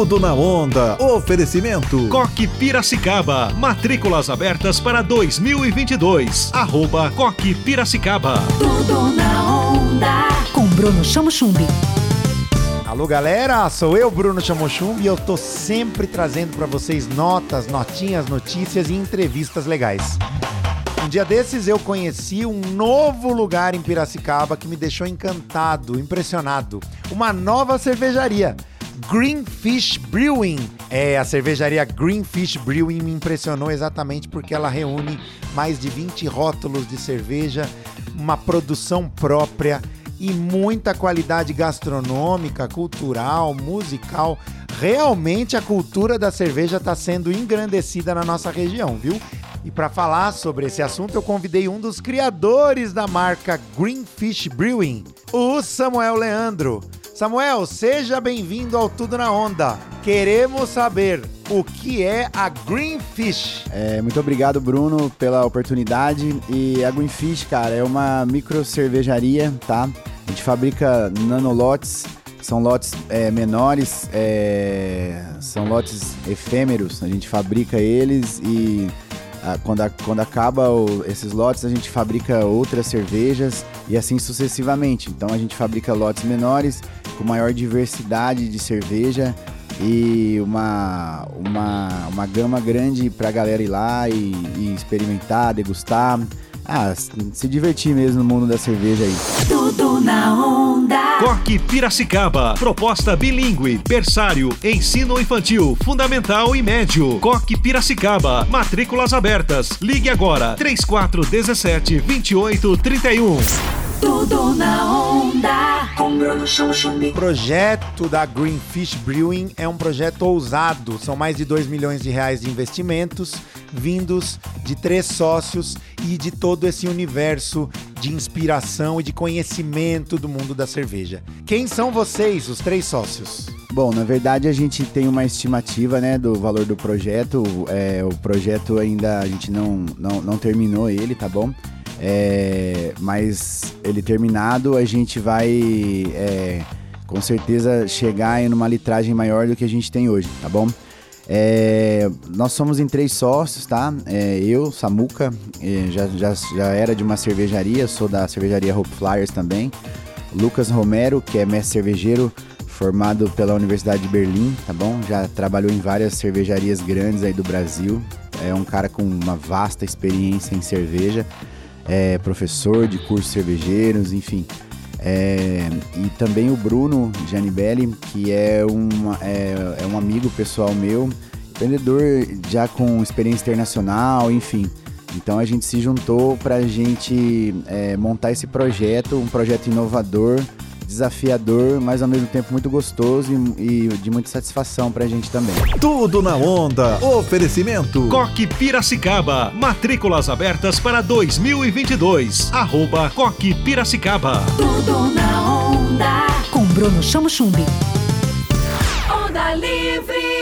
Tudo na onda. Oferecimento. Coque Piracicaba. Matrículas abertas para 2022. Arroba Coque Piracicaba. Tudo na onda. Com Bruno Chamo Chumbi. Alô galera, sou eu, Bruno Chamochum, e eu tô sempre trazendo para vocês notas, notinhas, notícias e entrevistas legais. Um dia desses eu conheci um novo lugar em Piracicaba que me deixou encantado, impressionado. Uma nova cervejaria. Greenfish Brewing. É, a cervejaria Greenfish Brewing me impressionou exatamente porque ela reúne mais de 20 rótulos de cerveja, uma produção própria e muita qualidade gastronômica, cultural, musical. Realmente a cultura da cerveja está sendo engrandecida na nossa região, viu? E para falar sobre esse assunto, eu convidei um dos criadores da marca Greenfish Brewing, o Samuel Leandro. Samuel, seja bem-vindo ao Tudo na Onda. Queremos saber o que é a Greenfish. É, muito obrigado, Bruno, pela oportunidade. E a Greenfish, cara, é uma micro cervejaria, tá? A gente fabrica nanolotes, são lotes é, menores, é, são lotes efêmeros. A gente fabrica eles e a, quando, a, quando acaba o, esses lotes, a gente fabrica outras cervejas e assim sucessivamente. Então a gente fabrica lotes menores com maior diversidade de cerveja e uma, uma, uma gama grande para a galera ir lá e, e experimentar, degustar. Ah, se divertir mesmo no mundo da cerveja aí. Tudo na onda. Coque Piracicaba. Proposta bilíngue, berçário, ensino infantil, fundamental e médio. Coque Piracicaba. Matrículas abertas. Ligue agora. 3417 2831. Tudo na onda. O projeto da Greenfish Brewing é um projeto ousado. São mais de 2 milhões de reais de investimentos vindos de três sócios e de todo esse universo de inspiração e de conhecimento do mundo da cerveja. Quem são vocês, os três sócios? Bom, na verdade a gente tem uma estimativa né, do valor do projeto. É, o projeto ainda a gente não, não, não terminou ele, tá bom? É, mas ele terminado, a gente vai é, com certeza chegar em uma litragem maior do que a gente tem hoje, tá bom? É, nós somos em três sócios, tá? É, eu, Samuca, é, já, já, já era de uma cervejaria, sou da cervejaria Hope Flyers também. Lucas Romero, que é mestre cervejeiro, formado pela Universidade de Berlim, tá bom? Já trabalhou em várias cervejarias grandes aí do Brasil. É um cara com uma vasta experiência em cerveja é professor de cursos cervejeiros, enfim. É, e também o Bruno Gianibelli, que é, uma, é, é um amigo pessoal meu, empreendedor já com experiência internacional, enfim. Então a gente se juntou para a gente é, montar esse projeto, um projeto inovador desafiador, mas ao mesmo tempo muito gostoso e, e de muita satisfação pra gente também. Tudo na onda. Oferecimento. Coque Piracicaba. Matrículas abertas para 2022. Arroba Coque Piracicaba. Tudo na onda. Com Bruno Chamo Chumbi. Onda Livre.